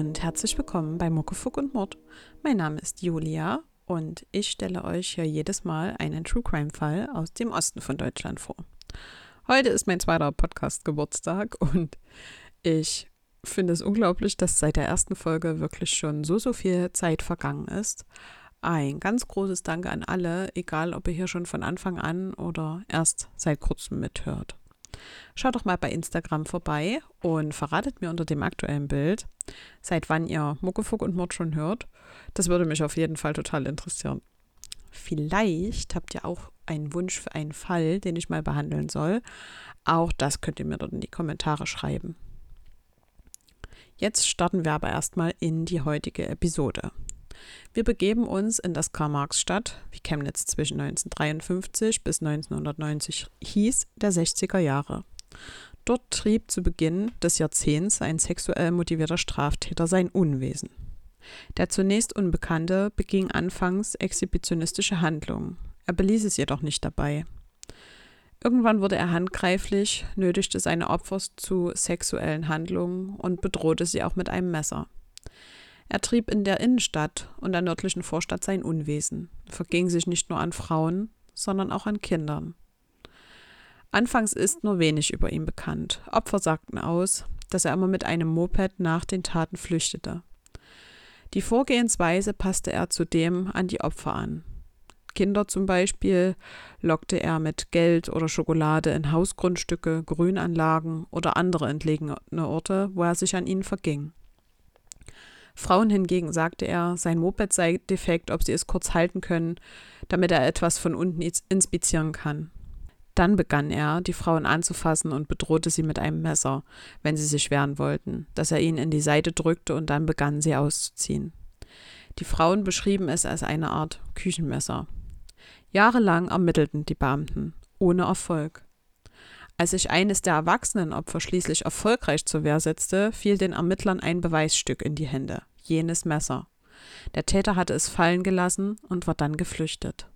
Und herzlich willkommen bei Muckefuck und Mord. Mein Name ist Julia und ich stelle euch hier jedes Mal einen True Crime Fall aus dem Osten von Deutschland vor. Heute ist mein zweiter Podcast Geburtstag und ich finde es unglaublich, dass seit der ersten Folge wirklich schon so, so viel Zeit vergangen ist. Ein ganz großes Danke an alle, egal ob ihr hier schon von Anfang an oder erst seit kurzem mithört. Schaut doch mal bei Instagram vorbei und verratet mir unter dem aktuellen Bild, seit wann ihr Muckefuck und Mord schon hört. Das würde mich auf jeden Fall total interessieren. Vielleicht habt ihr auch einen Wunsch für einen Fall, den ich mal behandeln soll. Auch das könnt ihr mir dort in die Kommentare schreiben. Jetzt starten wir aber erstmal in die heutige Episode. Wir begeben uns in das Karl-Marx-Stadt, wie Chemnitz zwischen 1953 bis 1990 hieß, der 60er Jahre. Dort trieb zu Beginn des Jahrzehnts ein sexuell motivierter Straftäter sein Unwesen. Der zunächst Unbekannte beging anfangs exhibitionistische Handlungen. Er beließ es jedoch nicht dabei. Irgendwann wurde er handgreiflich, nötigte seine Opfer zu sexuellen Handlungen und bedrohte sie auch mit einem Messer. Er trieb in der Innenstadt und der nördlichen Vorstadt sein Unwesen, verging sich nicht nur an Frauen, sondern auch an Kindern. Anfangs ist nur wenig über ihn bekannt. Opfer sagten aus, dass er immer mit einem Moped nach den Taten flüchtete. Die Vorgehensweise passte er zudem an die Opfer an. Kinder zum Beispiel lockte er mit Geld oder Schokolade in Hausgrundstücke, Grünanlagen oder andere entlegene Orte, wo er sich an ihnen verging. Frauen hingegen sagte er, sein Moped sei defekt, ob sie es kurz halten können, damit er etwas von unten inspizieren kann. Dann begann er, die Frauen anzufassen und bedrohte sie mit einem Messer, wenn sie sich wehren wollten, das er ihnen in die Seite drückte und dann begannen sie auszuziehen. Die Frauen beschrieben es als eine Art Küchenmesser. Jahrelang ermittelten die Beamten, ohne Erfolg. Als sich eines der erwachsenen Opfer schließlich erfolgreich zur Wehr setzte, fiel den Ermittlern ein Beweisstück in die Hände, jenes Messer. Der Täter hatte es fallen gelassen und war dann geflüchtet.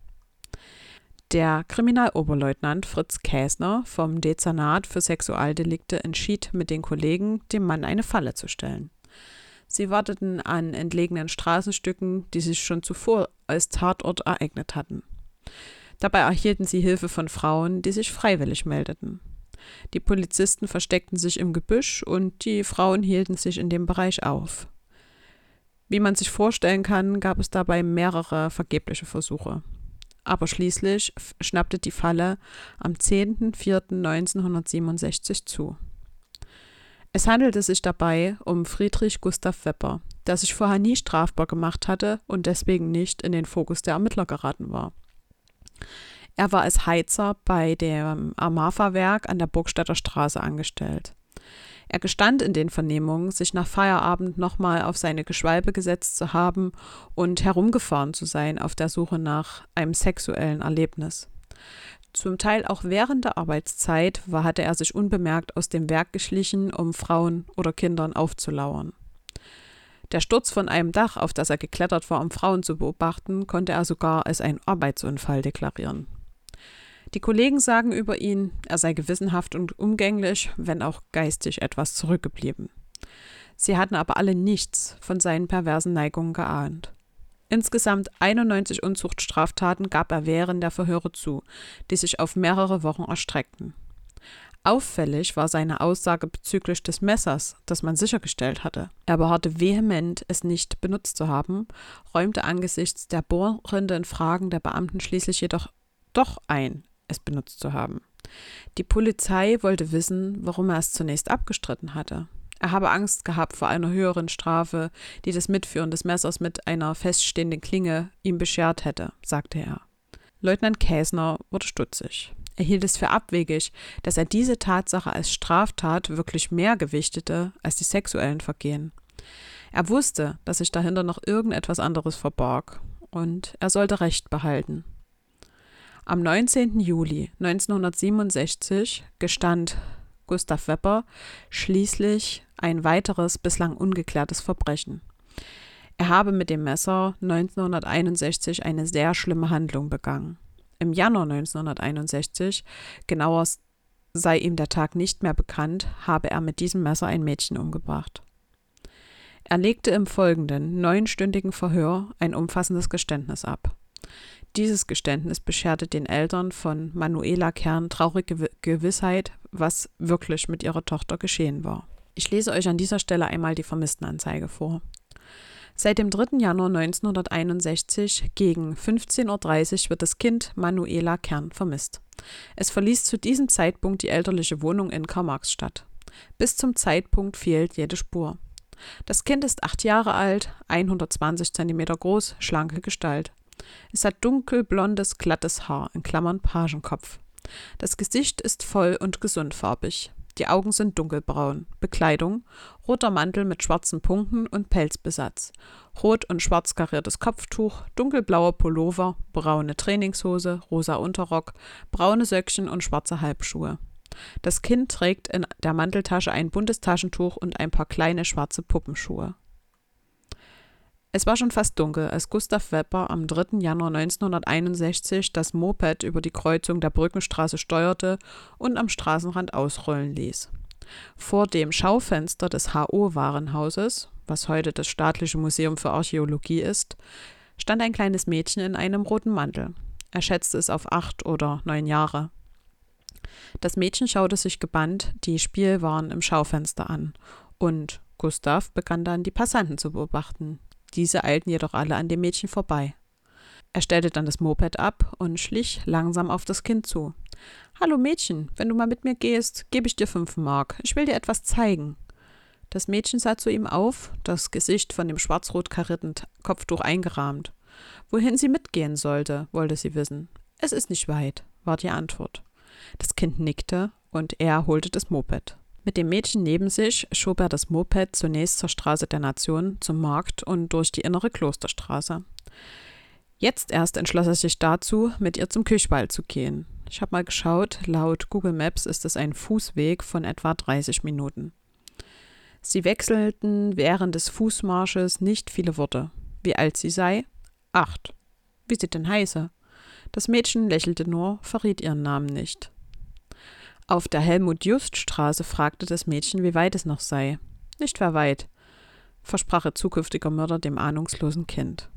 Der Kriminaloberleutnant Fritz Käsner vom Dezernat für Sexualdelikte entschied mit den Kollegen, dem Mann eine Falle zu stellen. Sie warteten an entlegenen Straßenstücken, die sich schon zuvor als Tatort ereignet hatten. Dabei erhielten sie Hilfe von Frauen, die sich freiwillig meldeten. Die Polizisten versteckten sich im Gebüsch und die Frauen hielten sich in dem Bereich auf. Wie man sich vorstellen kann, gab es dabei mehrere vergebliche Versuche. Aber schließlich schnappte die Falle am 10.04.1967 zu. Es handelte sich dabei um Friedrich Gustav Wepper, der sich vorher nie strafbar gemacht hatte und deswegen nicht in den Fokus der Ermittler geraten war. Er war als Heizer bei dem Amafa-Werk an der Burgstädter Straße angestellt. Er gestand in den Vernehmungen, sich nach Feierabend nochmal auf seine Geschwalbe gesetzt zu haben und herumgefahren zu sein auf der Suche nach einem sexuellen Erlebnis. Zum Teil auch während der Arbeitszeit war, hatte er sich unbemerkt aus dem Werk geschlichen, um Frauen oder Kindern aufzulauern. Der Sturz von einem Dach, auf das er geklettert war, um Frauen zu beobachten, konnte er sogar als einen Arbeitsunfall deklarieren. Die Kollegen sagen über ihn, er sei gewissenhaft und umgänglich, wenn auch geistig etwas zurückgeblieben. Sie hatten aber alle nichts von seinen perversen Neigungen geahnt. Insgesamt 91 Unzuchtstraftaten gab er während der Verhöre zu, die sich auf mehrere Wochen erstreckten. Auffällig war seine Aussage bezüglich des Messers, das man sichergestellt hatte. Er beharrte vehement, es nicht benutzt zu haben, räumte angesichts der bohrenden Fragen der Beamten schließlich jedoch doch ein, es benutzt zu haben. Die Polizei wollte wissen, warum er es zunächst abgestritten hatte. Er habe Angst gehabt vor einer höheren Strafe, die das Mitführen des Messers mit einer feststehenden Klinge ihm beschert hätte, sagte er. Leutnant Käsner wurde stutzig. Er hielt es für abwegig, dass er diese Tatsache als Straftat wirklich mehr gewichtete als die sexuellen Vergehen. Er wusste, dass sich dahinter noch irgendetwas anderes verbarg, und er sollte Recht behalten. Am 19. Juli 1967 gestand Gustav Wepper schließlich ein weiteres bislang ungeklärtes Verbrechen. Er habe mit dem Messer 1961 eine sehr schlimme Handlung begangen. Im Januar 1961, genauer sei ihm der Tag nicht mehr bekannt, habe er mit diesem Messer ein Mädchen umgebracht. Er legte im folgenden neunstündigen Verhör ein umfassendes Geständnis ab. Dieses Geständnis bescherte den Eltern von Manuela Kern traurige Gewissheit, was wirklich mit ihrer Tochter geschehen war. Ich lese euch an dieser Stelle einmal die Vermisstenanzeige vor. Seit dem 3. Januar 1961 gegen 15.30 Uhr wird das Kind Manuela Kern vermisst. Es verließ zu diesem Zeitpunkt die elterliche Wohnung in Karl-Marx-Stadt. Bis zum Zeitpunkt fehlt jede Spur. Das Kind ist acht Jahre alt, 120 cm groß, schlanke Gestalt. Es hat dunkelblondes, glattes Haar, in Klammern Pagenkopf. Das Gesicht ist voll und gesundfarbig. Die Augen sind dunkelbraun. Bekleidung: roter Mantel mit schwarzen Punkten und Pelzbesatz, rot und schwarz kariertes Kopftuch, dunkelblauer Pullover, braune Trainingshose, rosa Unterrock, braune Söckchen und schwarze Halbschuhe. Das Kind trägt in der Manteltasche ein buntes Taschentuch und ein paar kleine schwarze Puppenschuhe. Es war schon fast dunkel, als Gustav Wepper am 3. Januar 1961 das Moped über die Kreuzung der Brückenstraße steuerte und am Straßenrand ausrollen ließ. Vor dem Schaufenster des HO-Warenhauses, was heute das Staatliche Museum für Archäologie ist, stand ein kleines Mädchen in einem roten Mantel. Er schätzte es auf acht oder neun Jahre. Das Mädchen schaute sich gebannt die Spielwaren im Schaufenster an, und Gustav begann dann die Passanten zu beobachten, diese eilten jedoch alle an dem Mädchen vorbei. Er stellte dann das Moped ab und schlich langsam auf das Kind zu. Hallo Mädchen, wenn du mal mit mir gehst, gebe ich dir fünf Mark. Ich will dir etwas zeigen. Das Mädchen sah zu ihm auf, das Gesicht von dem schwarz-rot karierten Kopftuch eingerahmt. Wohin sie mitgehen sollte, wollte sie wissen. Es ist nicht weit, war die Antwort. Das Kind nickte und er holte das Moped. Mit dem Mädchen neben sich schob er das Moped zunächst zur Straße der Nation, zum Markt und durch die innere Klosterstraße. Jetzt erst entschloss er sich dazu, mit ihr zum Küchwald zu gehen. Ich habe mal geschaut, laut Google Maps ist es ein Fußweg von etwa 30 Minuten. Sie wechselten während des Fußmarsches nicht viele Worte. Wie alt sie sei? Acht. Wie sie denn heiße? Das Mädchen lächelte nur, verriet ihren Namen nicht. Auf der Helmut-Just-Straße fragte das Mädchen, wie weit es noch sei. Nicht mehr weit, versprach ihr zukünftiger Mörder dem ahnungslosen Kind.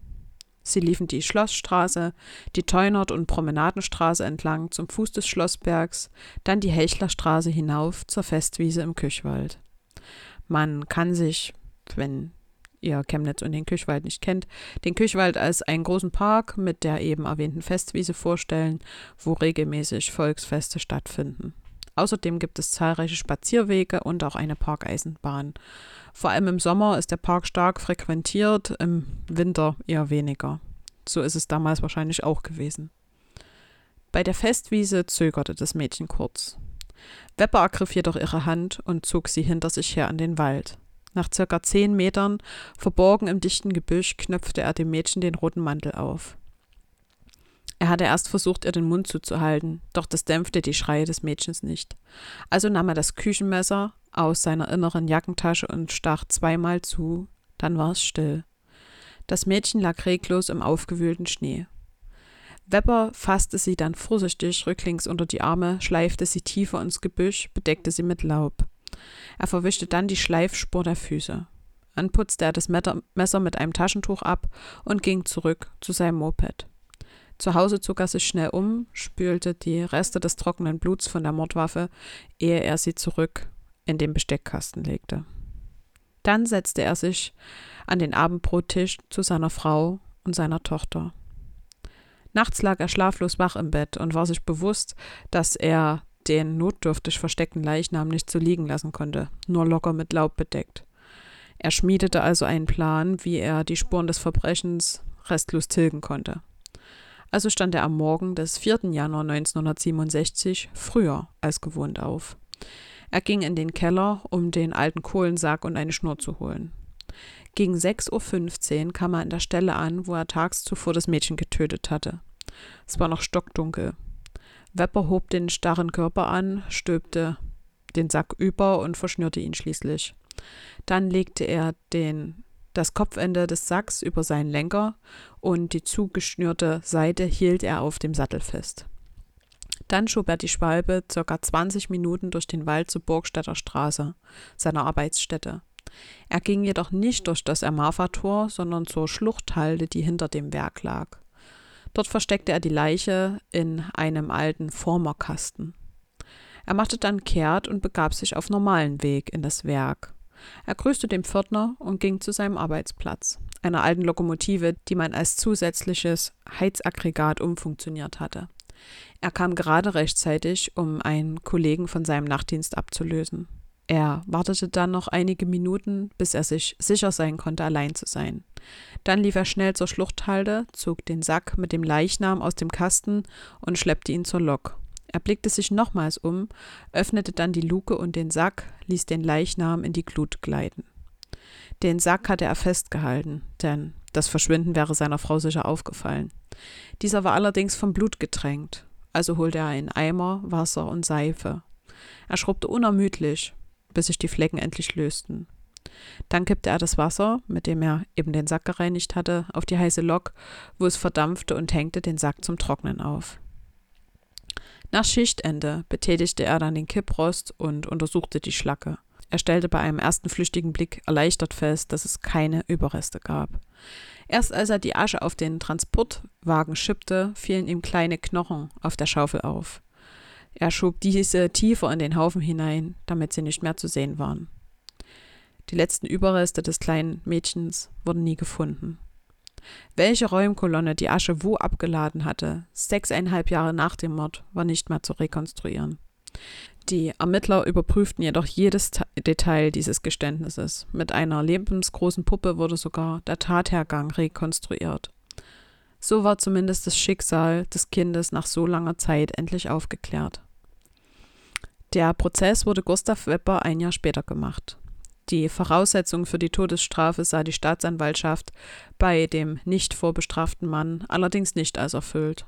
Sie liefen die Schlossstraße, die Teunert- und Promenadenstraße entlang zum Fuß des Schlossbergs, dann die Hechlerstraße hinauf zur Festwiese im Küchwald. Man kann sich, wenn ihr Chemnitz und den Küchwald nicht kennt, den Küchwald als einen großen Park mit der eben erwähnten Festwiese vorstellen, wo regelmäßig Volksfeste stattfinden. Außerdem gibt es zahlreiche Spazierwege und auch eine Parkeisenbahn. Vor allem im Sommer ist der Park stark frequentiert, im Winter eher weniger. So ist es damals wahrscheinlich auch gewesen. Bei der Festwiese zögerte das Mädchen kurz. Wepper ergriff jedoch ihre Hand und zog sie hinter sich her an den Wald. Nach circa zehn Metern, verborgen im dichten Gebüsch, knöpfte er dem Mädchen den roten Mantel auf. Er hatte erst versucht, ihr den Mund zuzuhalten, doch das dämpfte die Schreie des Mädchens nicht. Also nahm er das Küchenmesser aus seiner inneren Jackentasche und stach zweimal zu, dann war es still. Das Mädchen lag reglos im aufgewühlten Schnee. Webber fasste sie dann vorsichtig rücklings unter die Arme, schleifte sie tiefer ins Gebüsch, bedeckte sie mit Laub. Er verwischte dann die Schleifspur der Füße. Dann putzte er das Messer mit einem Taschentuch ab und ging zurück zu seinem Moped. Zu Hause zog er sich schnell um, spülte die Reste des trockenen Bluts von der Mordwaffe, ehe er sie zurück in den Besteckkasten legte. Dann setzte er sich an den Abendbrottisch zu seiner Frau und seiner Tochter. Nachts lag er schlaflos wach im Bett und war sich bewusst, dass er den notdürftig versteckten Leichnam nicht so liegen lassen konnte, nur locker mit Laub bedeckt. Er schmiedete also einen Plan, wie er die Spuren des Verbrechens restlos tilgen konnte. Also stand er am Morgen des 4. Januar 1967 früher als gewohnt auf. Er ging in den Keller, um den alten Kohlensack und eine Schnur zu holen. Gegen 6.15 Uhr kam er an der Stelle an, wo er tags zuvor das Mädchen getötet hatte. Es war noch stockdunkel. Wepper hob den starren Körper an, stülpte den Sack über und verschnürte ihn schließlich. Dann legte er den das Kopfende des Sacks über seinen Lenker und die zugeschnürte Seite hielt er auf dem Sattel fest. Dann schob er die Schwalbe circa 20 Minuten durch den Wald zur Burgstädter Straße, seiner Arbeitsstätte. Er ging jedoch nicht durch das Amalfa-Tor, sondern zur Schluchthalde, die hinter dem Werk lag. Dort versteckte er die Leiche in einem alten Formerkasten. Er machte dann kehrt und begab sich auf normalen Weg in das Werk. Er grüßte den Pförtner und ging zu seinem Arbeitsplatz, einer alten Lokomotive, die man als zusätzliches Heizaggregat umfunktioniert hatte. Er kam gerade rechtzeitig, um einen Kollegen von seinem Nachtdienst abzulösen. Er wartete dann noch einige Minuten, bis er sich sicher sein konnte, allein zu sein. Dann lief er schnell zur Schluchthalde, zog den Sack mit dem Leichnam aus dem Kasten und schleppte ihn zur Lok. Er blickte sich nochmals um, öffnete dann die Luke und den Sack, ließ den Leichnam in die Glut gleiten. Den Sack hatte er festgehalten, denn das Verschwinden wäre seiner Frau sicher aufgefallen. Dieser war allerdings vom Blut getränkt, also holte er einen Eimer, Wasser und Seife. Er schrubbte unermüdlich, bis sich die Flecken endlich lösten. Dann kippte er das Wasser, mit dem er eben den Sack gereinigt hatte, auf die heiße Lok, wo es verdampfte und hängte den Sack zum Trocknen auf. Nach Schichtende betätigte er dann den Kipprost und untersuchte die Schlacke. Er stellte bei einem ersten flüchtigen Blick erleichtert fest, dass es keine Überreste gab. Erst als er die Asche auf den Transportwagen schippte, fielen ihm kleine Knochen auf der Schaufel auf. Er schob diese tiefer in den Haufen hinein, damit sie nicht mehr zu sehen waren. Die letzten Überreste des kleinen Mädchens wurden nie gefunden. Welche Räumkolonne die Asche wo abgeladen hatte, sechseinhalb Jahre nach dem Mord, war nicht mehr zu rekonstruieren. Die Ermittler überprüften jedoch jedes Detail dieses Geständnisses. Mit einer lebensgroßen Puppe wurde sogar der Tathergang rekonstruiert. So war zumindest das Schicksal des Kindes nach so langer Zeit endlich aufgeklärt. Der Prozess wurde Gustav Wepper ein Jahr später gemacht. Die Voraussetzung für die Todesstrafe sah die Staatsanwaltschaft bei dem nicht vorbestraften Mann allerdings nicht als erfüllt.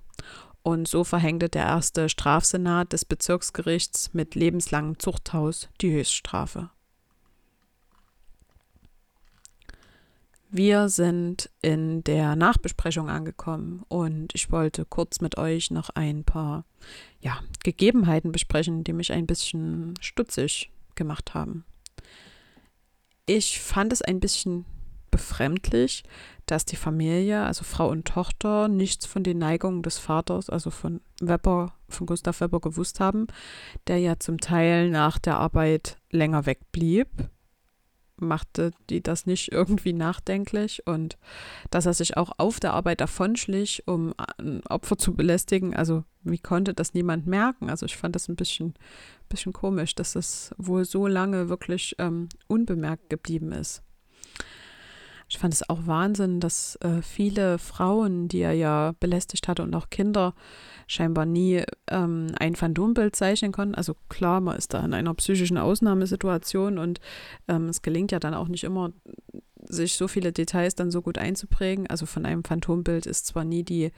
Und so verhängte der erste Strafsenat des Bezirksgerichts mit lebenslangem Zuchthaus die Höchststrafe. Wir sind in der Nachbesprechung angekommen und ich wollte kurz mit euch noch ein paar ja, Gegebenheiten besprechen, die mich ein bisschen stutzig gemacht haben. Ich fand es ein bisschen befremdlich, dass die Familie, also Frau und Tochter, nichts von den Neigungen des Vaters, also von Webber, von Gustav Webber gewusst haben, der ja zum Teil nach der Arbeit länger wegblieb machte die das nicht irgendwie nachdenklich und dass er sich auch auf der Arbeit davonschlich, um ein Opfer zu belästigen. Also wie konnte das niemand merken? Also ich fand das ein bisschen, bisschen komisch, dass es wohl so lange wirklich ähm, unbemerkt geblieben ist. Ich fand es auch Wahnsinn, dass äh, viele Frauen, die er ja belästigt hatte und auch Kinder, scheinbar nie ähm, ein Phantombild zeichnen konnten. Also klar, man ist da in einer psychischen Ausnahmesituation und ähm, es gelingt ja dann auch nicht immer, sich so viele Details dann so gut einzuprägen. Also von einem Phantombild ist zwar nie die,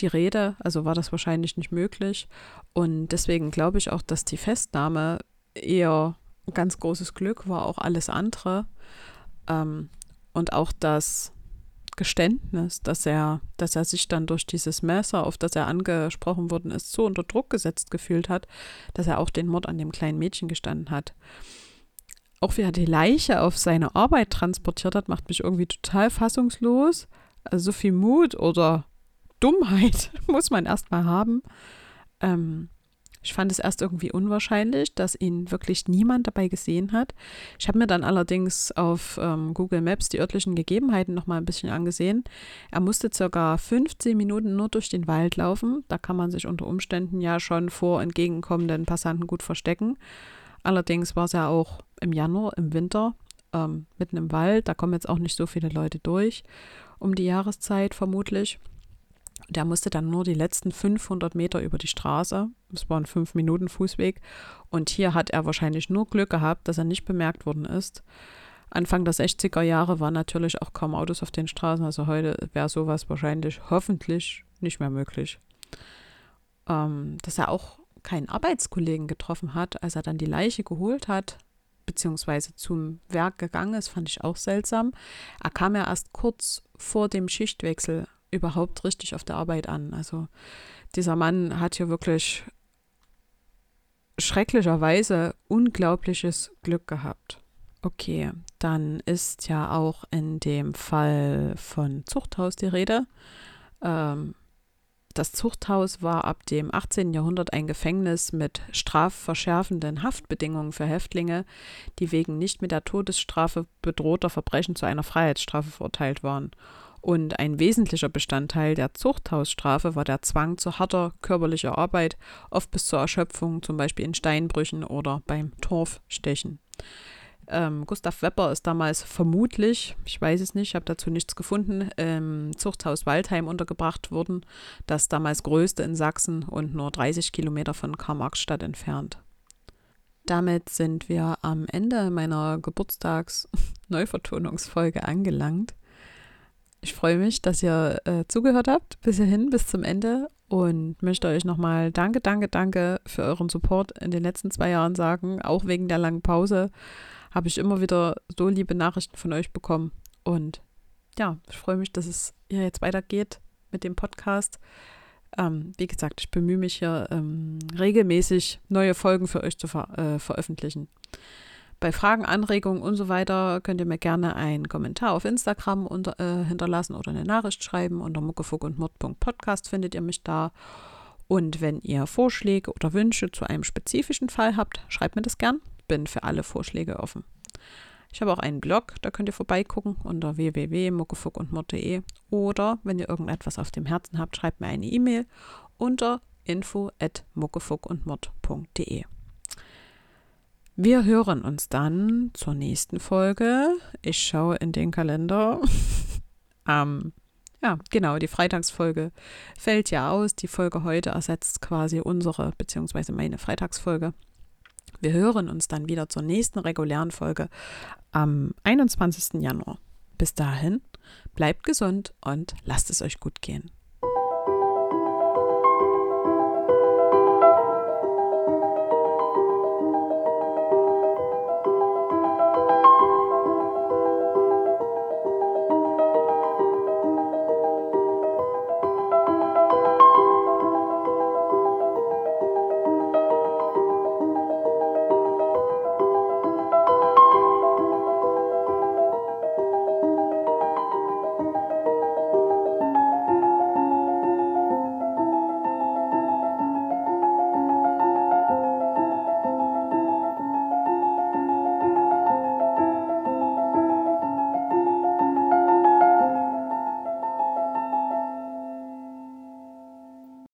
die Rede, also war das wahrscheinlich nicht möglich. Und deswegen glaube ich auch, dass die Festnahme eher ein ganz großes Glück war, auch alles andere. Ähm, und auch das Geständnis, dass er, dass er sich dann durch dieses Messer, auf das er angesprochen worden ist, so unter Druck gesetzt gefühlt hat, dass er auch den Mord an dem kleinen Mädchen gestanden hat. Auch wie er die Leiche auf seine Arbeit transportiert hat, macht mich irgendwie total fassungslos. Also so viel Mut oder Dummheit muss man erstmal haben. Ähm, ich fand es erst irgendwie unwahrscheinlich, dass ihn wirklich niemand dabei gesehen hat. Ich habe mir dann allerdings auf ähm, Google Maps die örtlichen Gegebenheiten nochmal ein bisschen angesehen. Er musste circa 15 Minuten nur durch den Wald laufen. Da kann man sich unter Umständen ja schon vor entgegenkommenden Passanten gut verstecken. Allerdings war es ja auch im Januar, im Winter, ähm, mitten im Wald. Da kommen jetzt auch nicht so viele Leute durch um die Jahreszeit vermutlich. Der musste dann nur die letzten 500 Meter über die Straße. Es war ein 5 Minuten Fußweg. Und hier hat er wahrscheinlich nur Glück gehabt, dass er nicht bemerkt worden ist. Anfang der 60er Jahre waren natürlich auch kaum Autos auf den Straßen. Also heute wäre sowas wahrscheinlich hoffentlich nicht mehr möglich. Ähm, dass er auch keinen Arbeitskollegen getroffen hat, als er dann die Leiche geholt hat, beziehungsweise zum Werk gegangen ist, fand ich auch seltsam. Er kam ja erst kurz vor dem Schichtwechsel überhaupt richtig auf der Arbeit an. Also dieser Mann hat hier wirklich schrecklicherweise unglaubliches Glück gehabt. Okay, dann ist ja auch in dem Fall von Zuchthaus die Rede. Ähm, das Zuchthaus war ab dem 18. Jahrhundert ein Gefängnis mit strafverschärfenden Haftbedingungen für Häftlinge, die wegen nicht mit der Todesstrafe bedrohter Verbrechen zu einer Freiheitsstrafe verurteilt waren. Und ein wesentlicher Bestandteil der Zuchthausstrafe war der Zwang zu harter körperlicher Arbeit, oft bis zur Erschöpfung, zum Beispiel in Steinbrüchen oder beim Torfstechen. Ähm, Gustav Wepper ist damals vermutlich, ich weiß es nicht, ich habe dazu nichts gefunden, im Zuchthaus Waldheim untergebracht worden, das damals größte in Sachsen und nur 30 Kilometer von Karl-Marx-Stadt entfernt. Damit sind wir am Ende meiner Geburtstags-Neuvertonungsfolge angelangt. Ich freue mich, dass ihr äh, zugehört habt bis hierhin, bis zum Ende und möchte euch nochmal danke, danke, danke für euren Support in den letzten zwei Jahren sagen, auch wegen der langen Pause habe ich immer wieder so liebe Nachrichten von euch bekommen. Und ja, ich freue mich, dass es hier jetzt weitergeht mit dem Podcast. Ähm, wie gesagt, ich bemühe mich hier ähm, regelmäßig neue Folgen für euch zu ver äh, veröffentlichen. Bei Fragen, Anregungen und so weiter könnt ihr mir gerne einen Kommentar auf Instagram unter, äh, hinterlassen oder eine Nachricht schreiben. Unter muckefuck und mord.podcast findet ihr mich da. Und wenn ihr Vorschläge oder Wünsche zu einem spezifischen Fall habt, schreibt mir das gern bin für alle Vorschläge offen. Ich habe auch einen Blog, da könnt ihr vorbeigucken unter www.muckefuckundmord.de oder wenn ihr irgendetwas auf dem Herzen habt, schreibt mir eine E-Mail unter info@muckefuckundmord.de. Wir hören uns dann zur nächsten Folge. Ich schaue in den Kalender. ähm, ja, genau, die Freitagsfolge fällt ja aus. Die Folge heute ersetzt quasi unsere, beziehungsweise meine Freitagsfolge. Wir hören uns dann wieder zur nächsten regulären Folge am 21. Januar. Bis dahin, bleibt gesund und lasst es euch gut gehen.